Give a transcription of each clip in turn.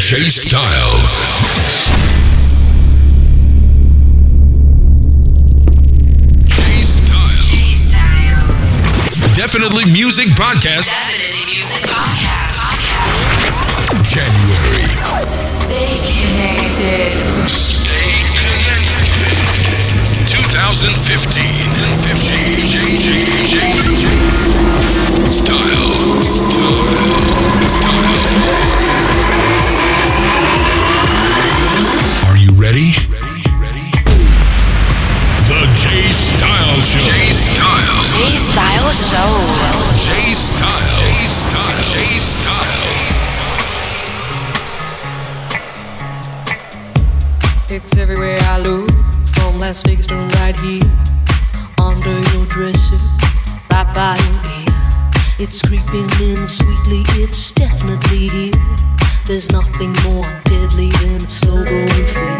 J Style. Definitely Music Podcast. Definitely Music Podcast. January. Stay connected. Stay connected. 2015. 15. J, J, J. Style. Style. Style. Are you ready? The J Style Show. J Style. J Style Show. J Style. J Style. J Style. It's everywhere I look, from Las Vegas to right here. Under your dresser, right by your ear. It's creeping in sweetly, it's definitely here. There's nothing more deadly than a slow growing fear.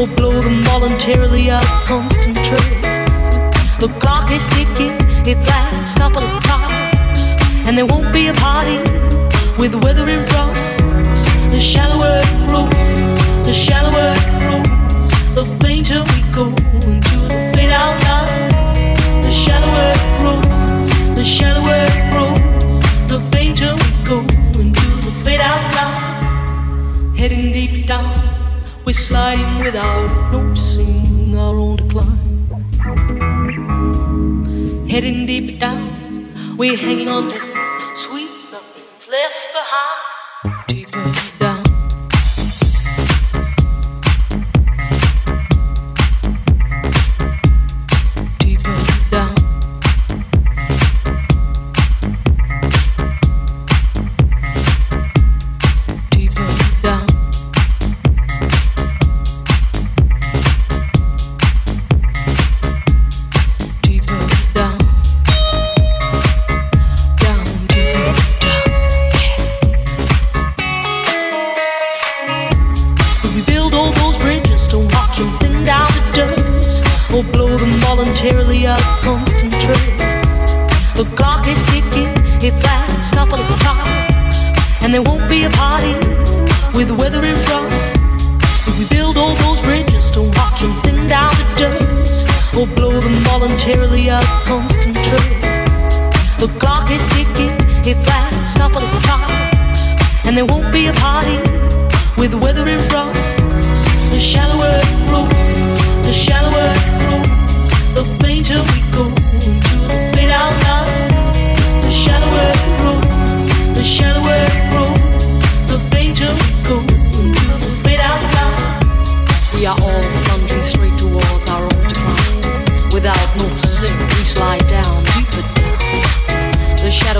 or blow them voluntarily out of constant trust. The clock is ticking, it's last couple of clocks, and there won't be a party with weather in front. The shallower it grows, hanging on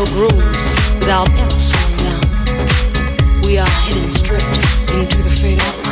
Shadow grows without ever slowing down. We are heading straight into the fade out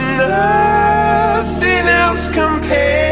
nothing else compares.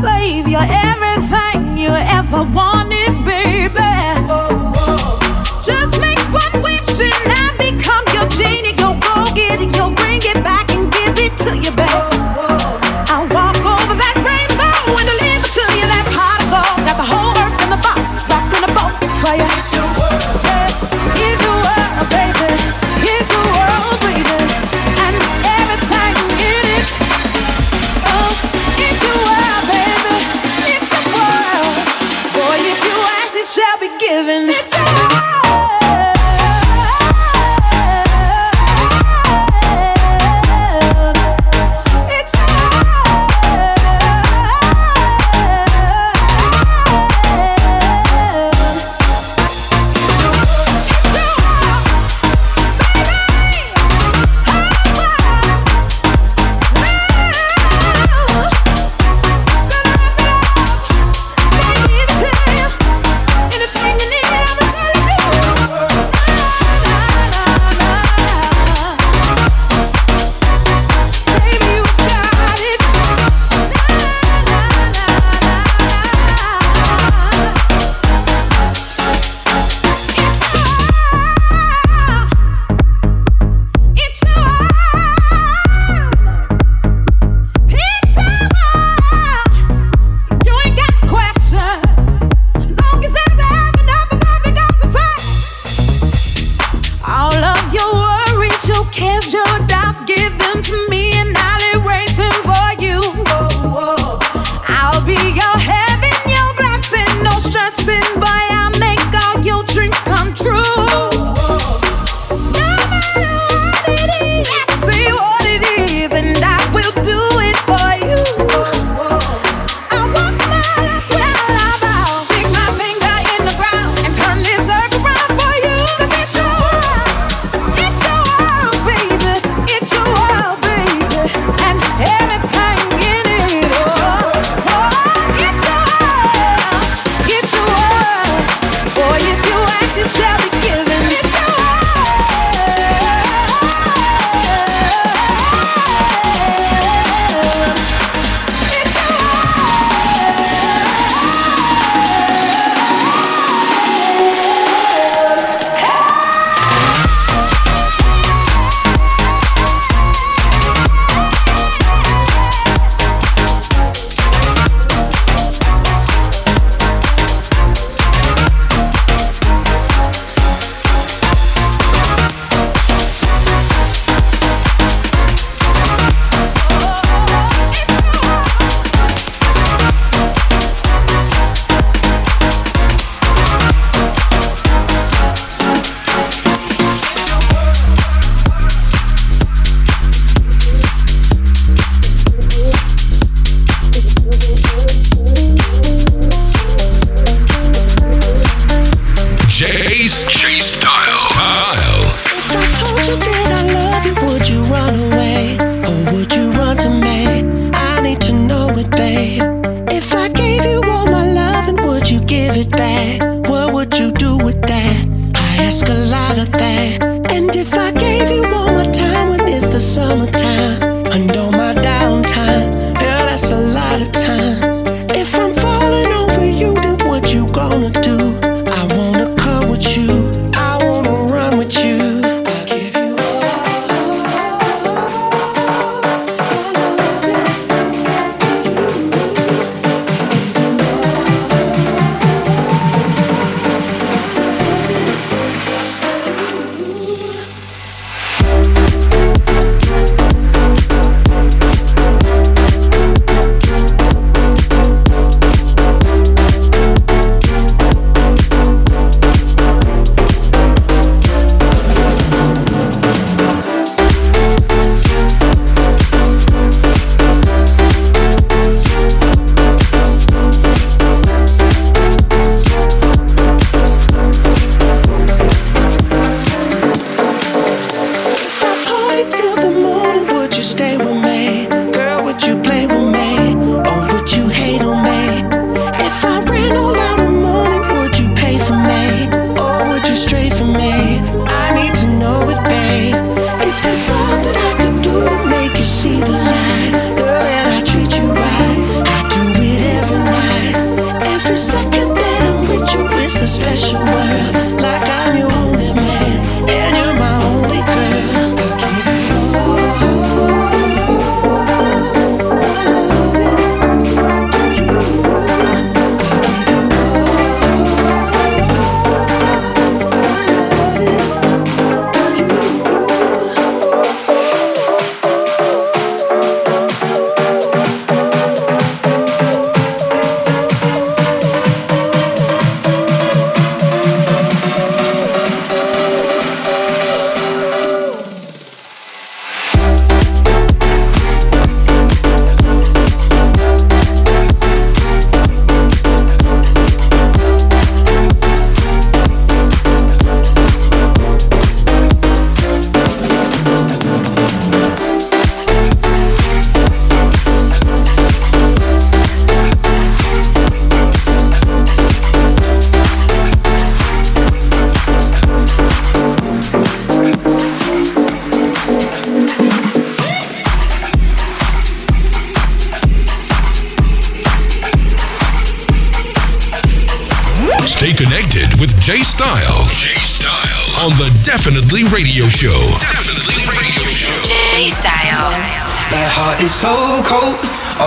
Slave, you're everything you ever wanted,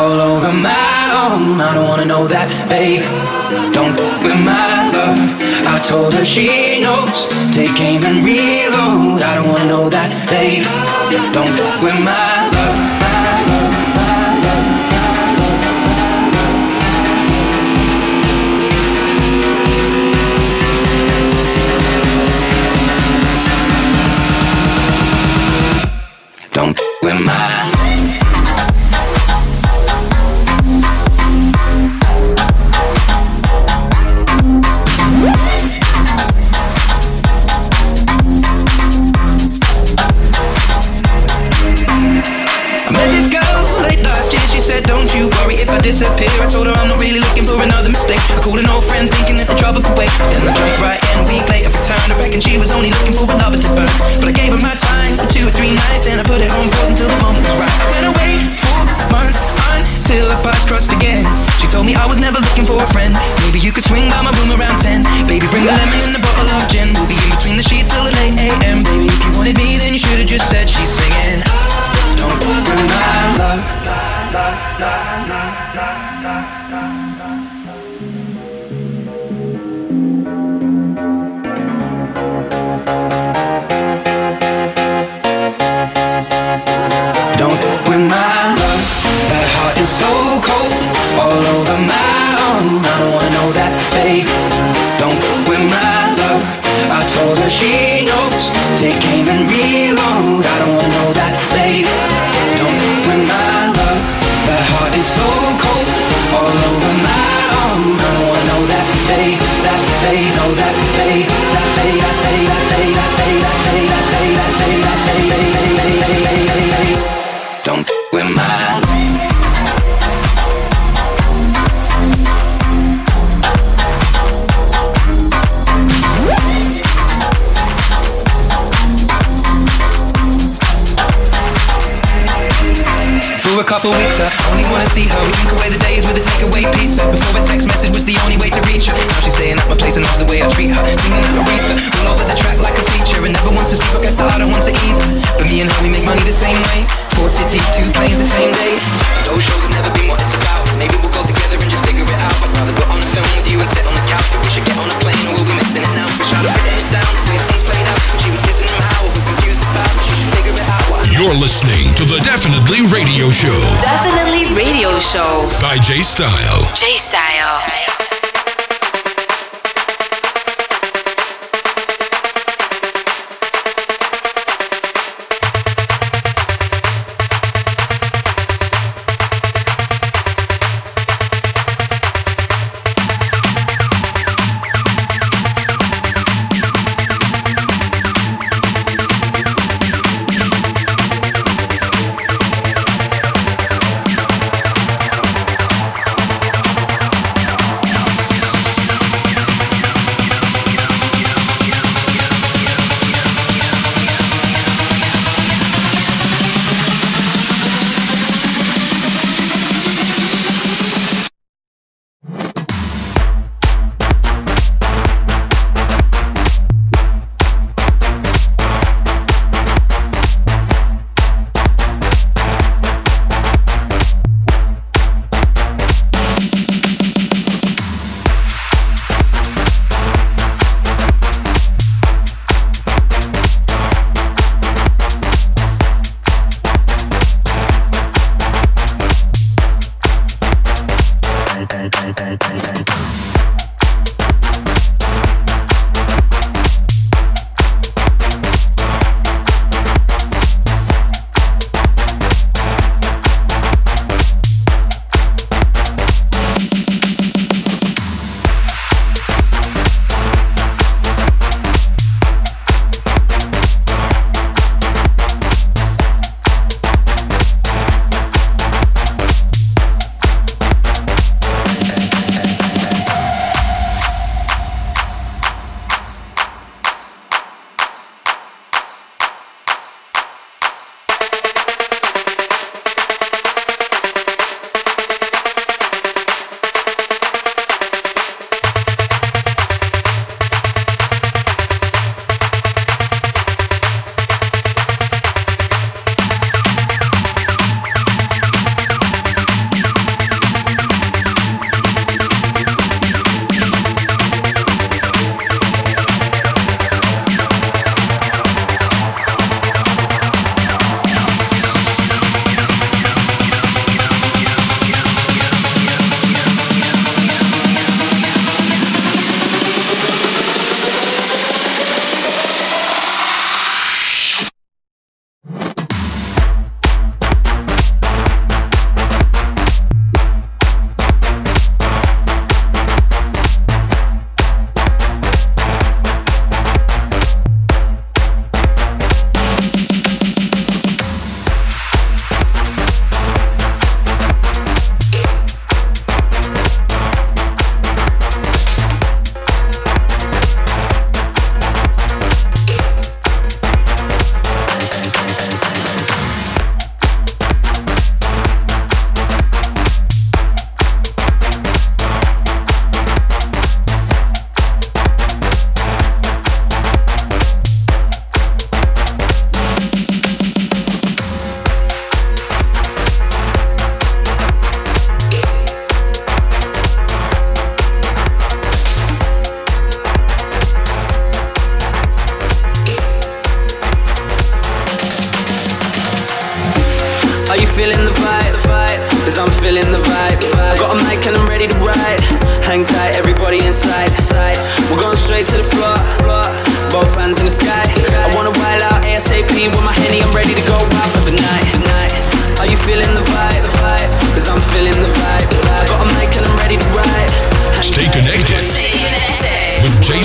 all over my arm. I don't wanna know that, babe. Don't f- with my love. I told her she knows. Take aim and reload. I don't wanna know that, babe. Don't f- with my love. Was never looking for a friend. Maybe you could swing by my room around 10. Baby, bring the lemon and the bottle of gin. We'll be in between the sheets till the late a.m. Baby, if you wanted me, then you should have just said she's singing. Don't ruin my love. I she knows. Take aim and reload. I don't wanna know that, babe. Don't ruin my love. That heart is so cold, all over my arm. I don't wanna know that, babe. That babe, know that, babe. That babe, that babe, that babe, that babe, that babe, that babe, that babe, that babe, babe, babe, babe, babe, babe, babe. Don't with my I only wanna see her. We drink away the days with a takeaway pizza. Before a text message was the only way to reach her. Now she's staying at my place and loves the way I treat her. Singing at Aretha, all over the track like a feature. And never wants to sleep, I guess that I don't want to either. But me and her, we make money the same way. Four cities, two planes the same day. Those shows have never been what it's about. Maybe we'll go together and just figure it out. I'd rather put on the film with you and sit on the couch. But we should get on a plane or we'll be missing it now. We try to fit it down, You're listening to the Definitely Radio Show Definitely Radio Show. by J Style. J Style.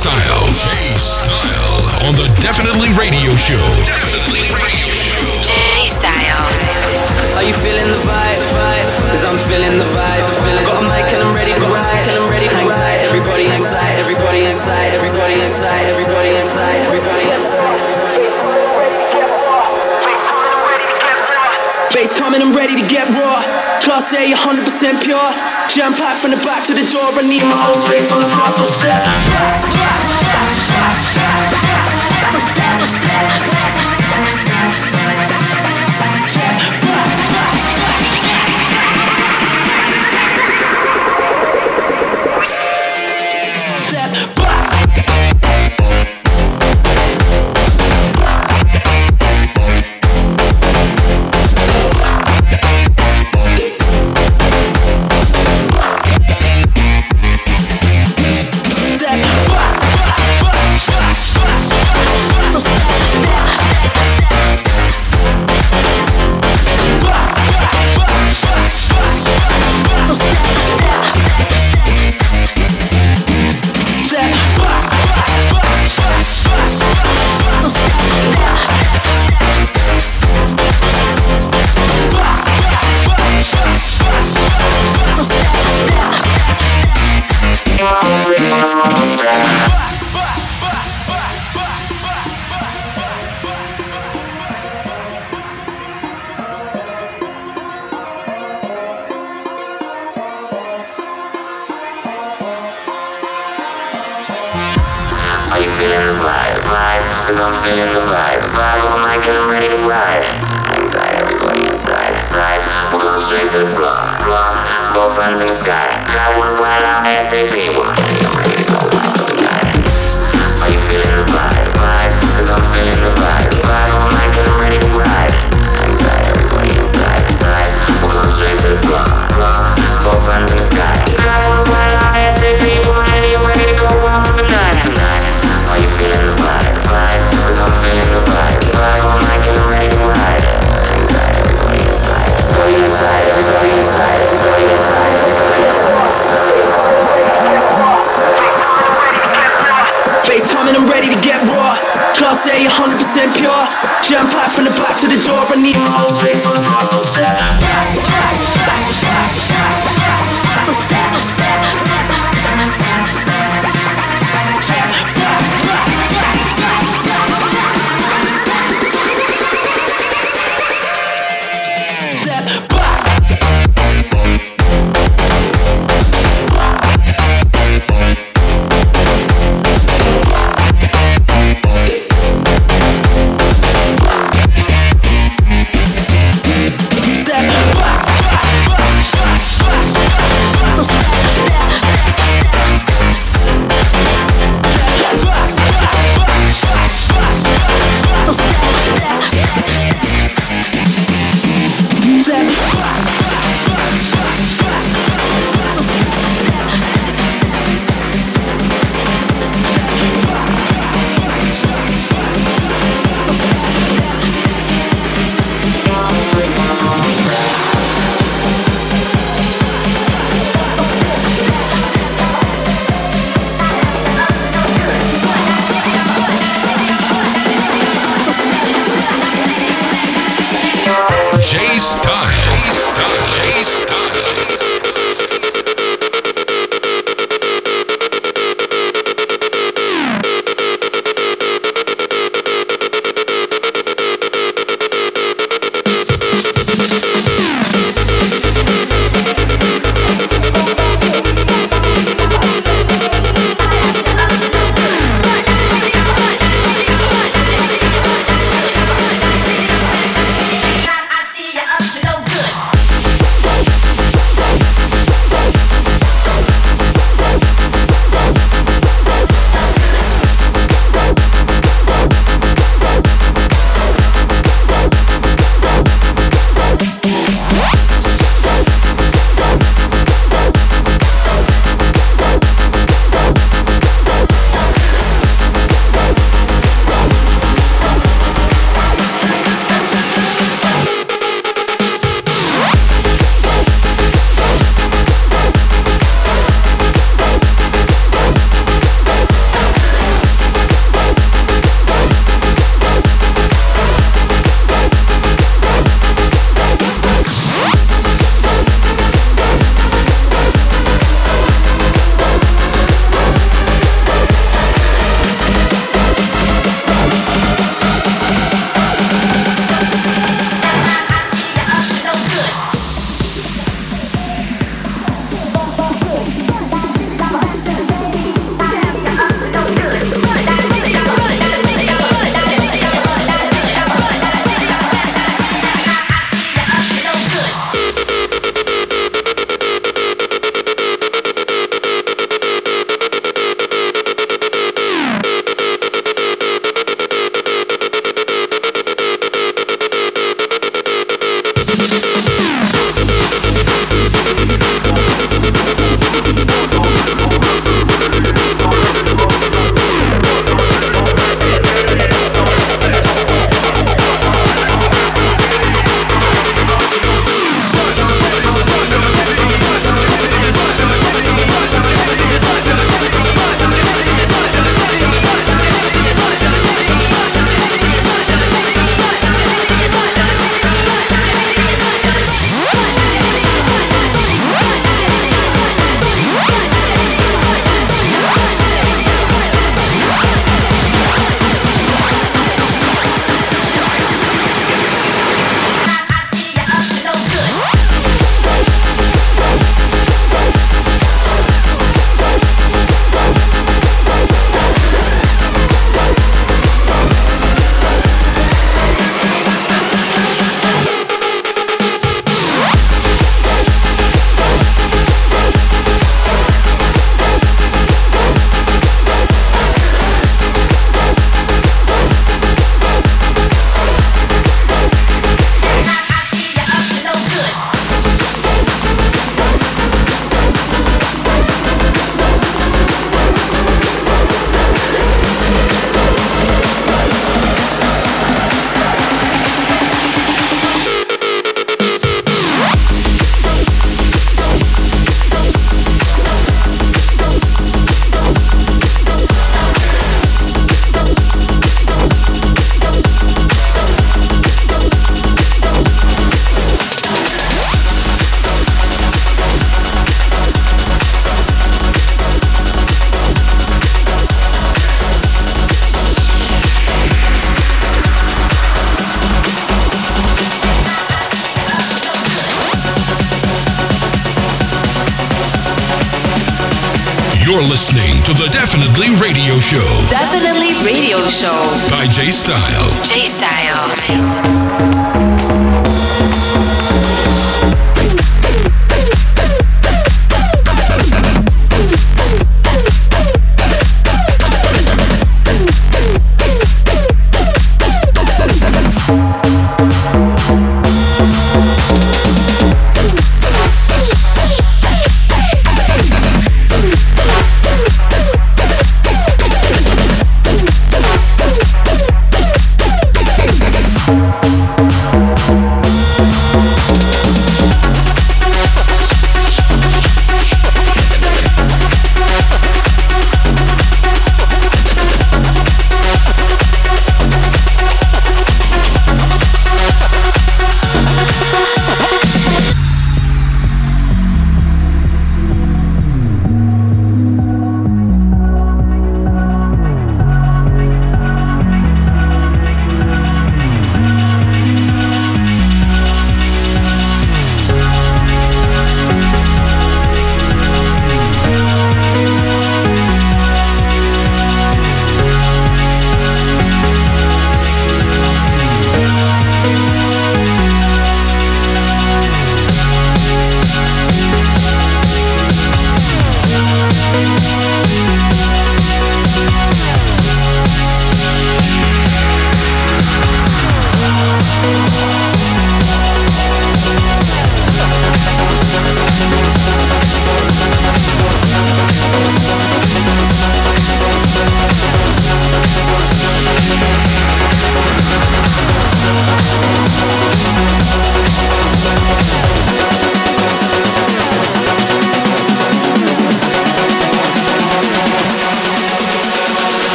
Style. J Style on the Definitely Radio Show. Definitely Radio Show. J Style. Are you feeling the vibe? Cause I'm feeling the vibe. I got a mic and I'm ready to ride. And I'm ready to hang tight. Everybody inside, everybody inside, everybody inside, everybody inside, everybody inside. Bass coming, I'm ready to get raw. Class A, 100% pure. Jam packed from the back to the door. I need my own space on the floor, so step Step Are you feeling the vibe, vibe? Cause I'm feeling the vibe, vibe. Oh my god, I'm ready to ride. Hang tight, everybody inside, inside. We're going straight to the floor, floor. Both hands in the sky. Grab one while I'm ASAP. We're ready, I'm ready to go out for the. Are you feeling the vibe, vibe? Cause I'm feeling the vibe, vibe. Oh my god, I'm ready to ride. Hang tight, everybody inside, inside. We're going straight to the floor, floor. Both hands in the sky. I'm ready to get raw. Class A, 100% pure. Jam packed from the back to the door. I need my own space on the floor, so step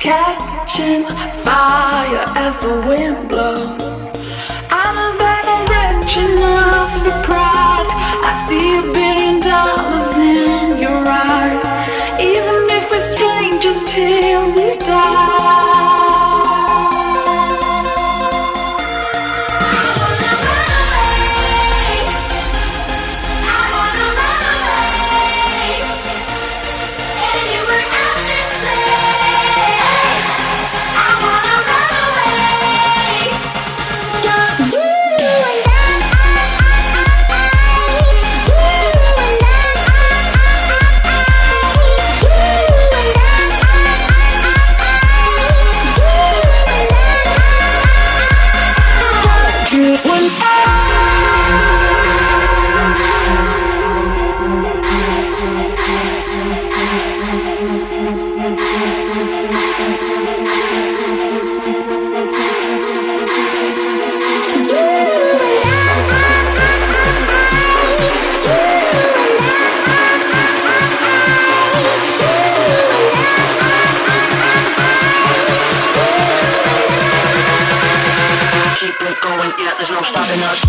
catching fire as the wind blows. I know that rich enough for pride. I see a billion dollars in your eyes, Yeah, there's no stopping us.